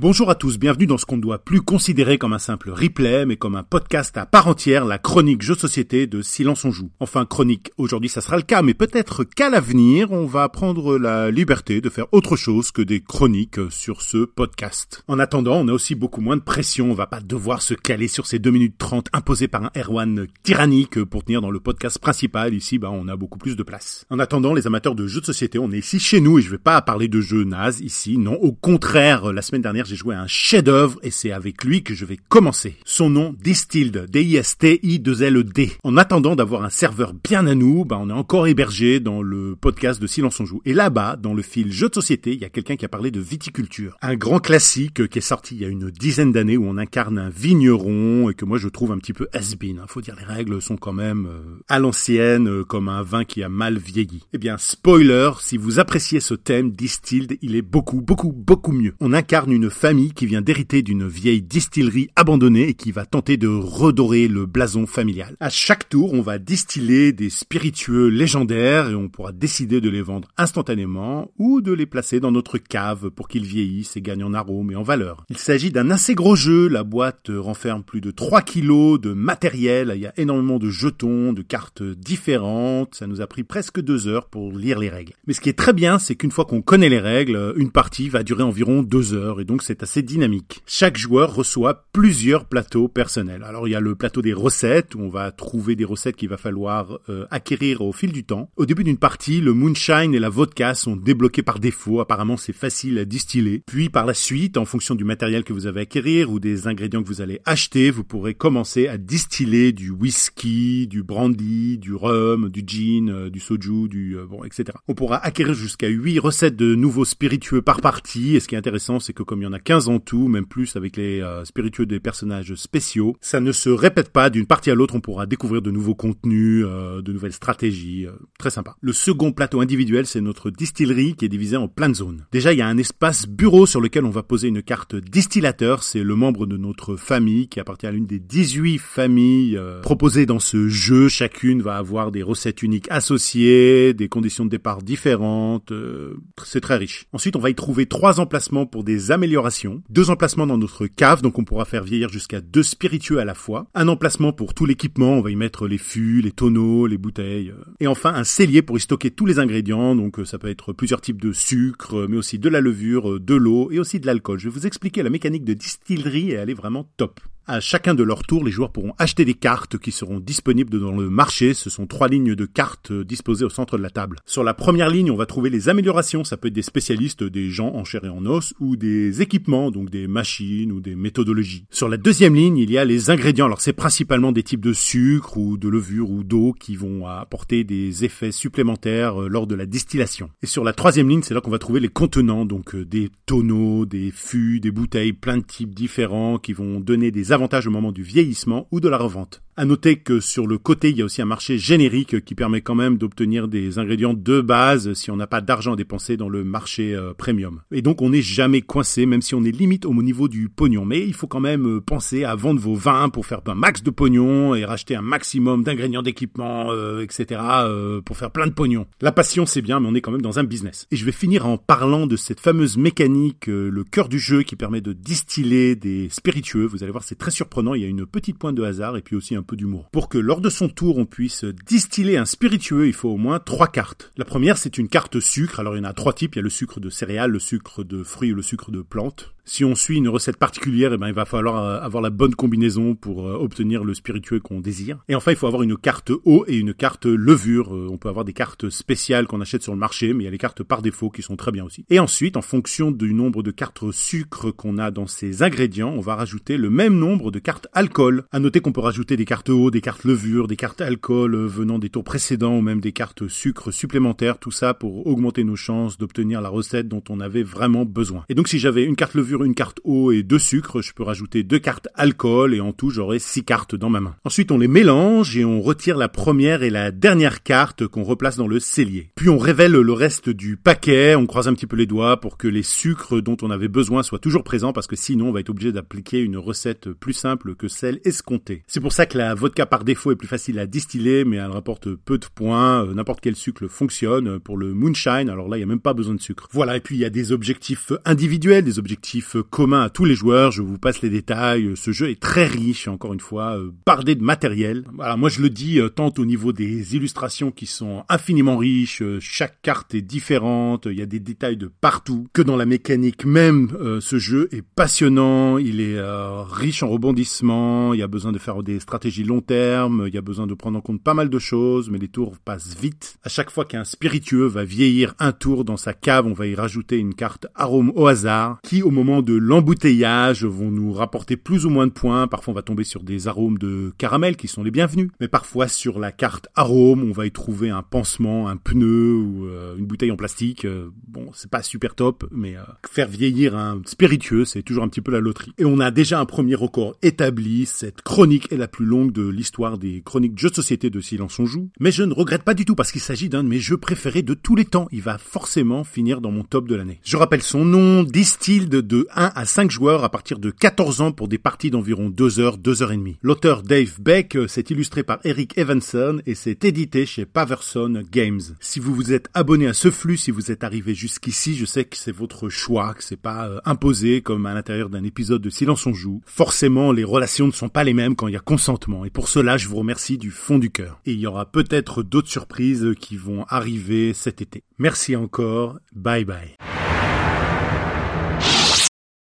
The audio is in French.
Bonjour à tous, bienvenue dans ce qu'on ne doit plus considérer comme un simple replay, mais comme un podcast à part entière, la chronique jeu société de Silence on joue. Enfin, chronique, aujourd'hui ça sera le cas, mais peut-être qu'à l'avenir, on va prendre la liberté de faire autre chose que des chroniques sur ce podcast. En attendant, on a aussi beaucoup moins de pression, on va pas devoir se caler sur ces 2 minutes 30 imposées par un Erwan tyrannique pour tenir dans le podcast principal. Ici, bah, on a beaucoup plus de place. En attendant, les amateurs de jeux de société, on est ici chez nous et je vais pas parler de jeux nazes ici, non, au contraire, la semaine dernière, j'ai joué un chef-d'œuvre et c'est avec lui que je vais commencer. Son nom, Distilled, D-I-S-T-I-2-L-D. En attendant d'avoir un serveur bien à nous, bah, on est encore hébergé dans le podcast de Silence on Joue. Et là-bas, dans le fil jeu de société, il y a quelqu'un qui a parlé de viticulture. Un grand classique qui est sorti il y a une dizaine d'années où on incarne un vigneron et que moi je trouve un petit peu has-been. Faut dire, les règles sont quand même euh, à l'ancienne, euh, comme un vin qui a mal vieilli. Eh bien, spoiler, si vous appréciez ce thème, Distilled, il est beaucoup, beaucoup, beaucoup mieux. On incarne une famille qui vient d'hériter d'une vieille distillerie abandonnée et qui va tenter de redorer le blason familial. À chaque tour, on va distiller des spiritueux légendaires et on pourra décider de les vendre instantanément ou de les placer dans notre cave pour qu'ils vieillissent et gagnent en arôme et en valeur. Il s'agit d'un assez gros jeu, la boîte renferme plus de 3 kilos de matériel, il y a énormément de jetons, de cartes différentes, ça nous a pris presque deux heures pour lire les règles. Mais ce qui est très bien, c'est qu'une fois qu'on connaît les règles, une partie va durer environ deux heures et donc c'est assez dynamique. Chaque joueur reçoit plusieurs plateaux personnels. Alors il y a le plateau des recettes où on va trouver des recettes qu'il va falloir euh, acquérir au fil du temps. Au début d'une partie, le moonshine et la vodka sont débloqués par défaut. Apparemment, c'est facile à distiller. Puis par la suite, en fonction du matériel que vous avez acquérir ou des ingrédients que vous allez acheter, vous pourrez commencer à distiller du whisky, du brandy, du rhum, du gin, euh, du soju, du euh, bon, etc. On pourra acquérir jusqu'à 8 recettes de nouveaux spiritueux par partie. Et ce qui est intéressant, c'est que comme il y en a 15 en tout, même plus avec les euh, spiritueux des personnages spéciaux. Ça ne se répète pas d'une partie à l'autre, on pourra découvrir de nouveaux contenus, euh, de nouvelles stratégies, euh, très sympa. Le second plateau individuel, c'est notre distillerie qui est divisée en plein de zones. Déjà, il y a un espace bureau sur lequel on va poser une carte distillateur, c'est le membre de notre famille qui appartient à l'une des 18 familles proposées dans ce jeu. Chacune va avoir des recettes uniques associées, des conditions de départ différentes, c'est très riche. Ensuite, on va y trouver trois emplacements pour des améliorations deux emplacements dans notre cave, donc on pourra faire vieillir jusqu'à deux spiritueux à la fois, un emplacement pour tout l'équipement, on va y mettre les fûts, les tonneaux, les bouteilles, euh. et enfin un cellier pour y stocker tous les ingrédients, donc euh, ça peut être plusieurs types de sucre, euh, mais aussi de la levure, de l'eau et aussi de l'alcool. Je vais vous expliquer la mécanique de distillerie et elle est vraiment top. À chacun de leur tour, les joueurs pourront acheter des cartes qui seront disponibles dans le marché. Ce sont trois lignes de cartes disposées au centre de la table. Sur la première ligne, on va trouver les améliorations. Ça peut être des spécialistes, des gens en chair et en os, ou des équipements, donc des machines ou des méthodologies. Sur la deuxième ligne, il y a les ingrédients. Alors c'est principalement des types de sucre ou de levure ou d'eau qui vont apporter des effets supplémentaires euh, lors de la distillation. Et sur la troisième ligne, c'est là qu'on va trouver les contenants, donc euh, des tonneaux, des fûts, des bouteilles, plein de types différents qui vont donner des au moment du vieillissement ou de la revente. À noter que sur le côté, il y a aussi un marché générique qui permet quand même d'obtenir des ingrédients de base si on n'a pas d'argent à dépenser dans le marché euh, premium. Et donc on n'est jamais coincé, même si on est limite au niveau du pognon. Mais il faut quand même euh, penser à vendre vos vins pour faire un max de pognon et racheter un maximum d'ingrédients d'équipement, euh, etc. pour faire plein de pognon. La passion c'est bien, mais on est quand même dans un business. Et je vais finir en parlant de cette fameuse mécanique, le cœur du jeu qui permet de distiller des spiritueux. Vous allez voir, c'est très surprenant. Il y a une petite pointe de hasard et puis aussi un peu d'humour. Pour que lors de son tour on puisse distiller un spiritueux, il faut au moins trois cartes. La première c'est une carte sucre. Alors il y en a trois types. Il y a le sucre de céréales, le sucre de fruits ou le sucre de plantes si on suit une recette particulière, eh ben, il va falloir euh, avoir la bonne combinaison pour euh, obtenir le spiritueux qu'on désire. Et enfin, il faut avoir une carte eau et une carte levure. Euh, on peut avoir des cartes spéciales qu'on achète sur le marché, mais il y a les cartes par défaut qui sont très bien aussi. Et ensuite, en fonction du nombre de cartes sucre qu'on a dans ces ingrédients, on va rajouter le même nombre de cartes alcool. À noter qu'on peut rajouter des cartes eau, des cartes levure, des cartes alcool venant des tours précédents ou même des cartes sucre supplémentaires, tout ça pour augmenter nos chances d'obtenir la recette dont on avait vraiment besoin. Et donc si j'avais une carte levure une carte eau et deux sucres, je peux rajouter deux cartes alcool et en tout j'aurai six cartes dans ma main. Ensuite on les mélange et on retire la première et la dernière carte qu'on replace dans le cellier. Puis on révèle le reste du paquet, on croise un petit peu les doigts pour que les sucres dont on avait besoin soient toujours présents parce que sinon on va être obligé d'appliquer une recette plus simple que celle escomptée. C'est pour ça que la vodka par défaut est plus facile à distiller mais elle rapporte peu de points, euh, n'importe quel sucre fonctionne. Pour le moonshine, alors là il n'y a même pas besoin de sucre. Voilà, et puis il y a des objectifs individuels, des objectifs communs à tous les joueurs, je vous passe les détails, ce jeu est très riche, encore une fois, euh, bardé de matériel. Voilà, moi je le dis euh, tant au niveau des illustrations qui sont infiniment riches, chaque carte est différente, il y a des détails de partout, que dans la mécanique même, ce jeu est passionnant, il est riche en rebondissements, il y a besoin de faire des stratégies long terme, il y a besoin de prendre en compte pas mal de choses, mais les tours passent vite. À chaque fois qu'un spiritueux va vieillir un tour dans sa cave, on va y rajouter une carte arôme au hasard, qui au moment de l'embouteillage vont nous rapporter plus ou moins de points. Parfois on va tomber sur des arômes de caramel qui sont les bienvenus, mais parfois sur la carte arôme, on va y trouver un pansement, un pneu ou euh, une bouteille en plastique. Euh, c'est pas super top, mais euh, faire vieillir un spiritueux, c'est toujours un petit peu la loterie. Et on a déjà un premier record établi, cette chronique est la plus longue de l'histoire des chroniques de jeux de société de Silence on joue, mais je ne regrette pas du tout parce qu'il s'agit d'un de mes jeux préférés de tous les temps. Il va forcément finir dans mon top de l'année. Je rappelle son nom, distilled de 1 à 5 joueurs à partir de 14 ans pour des parties d'environ 2 heures, 2 heures et demie. L'auteur Dave Beck euh, s'est illustré par Eric Evanson et s'est édité chez Paverson Games. Si vous vous êtes abonné à ce flux, si vous êtes arrivé jusqu'ici, je sais que c'est votre choix, que c'est pas euh, imposé comme à l'intérieur d'un épisode de Silence on joue. Forcément, les relations ne sont pas les mêmes quand il y a consentement et pour cela, je vous remercie du fond du cœur. Et il y aura peut-être d'autres surprises qui vont arriver cet été. Merci encore. Bye bye.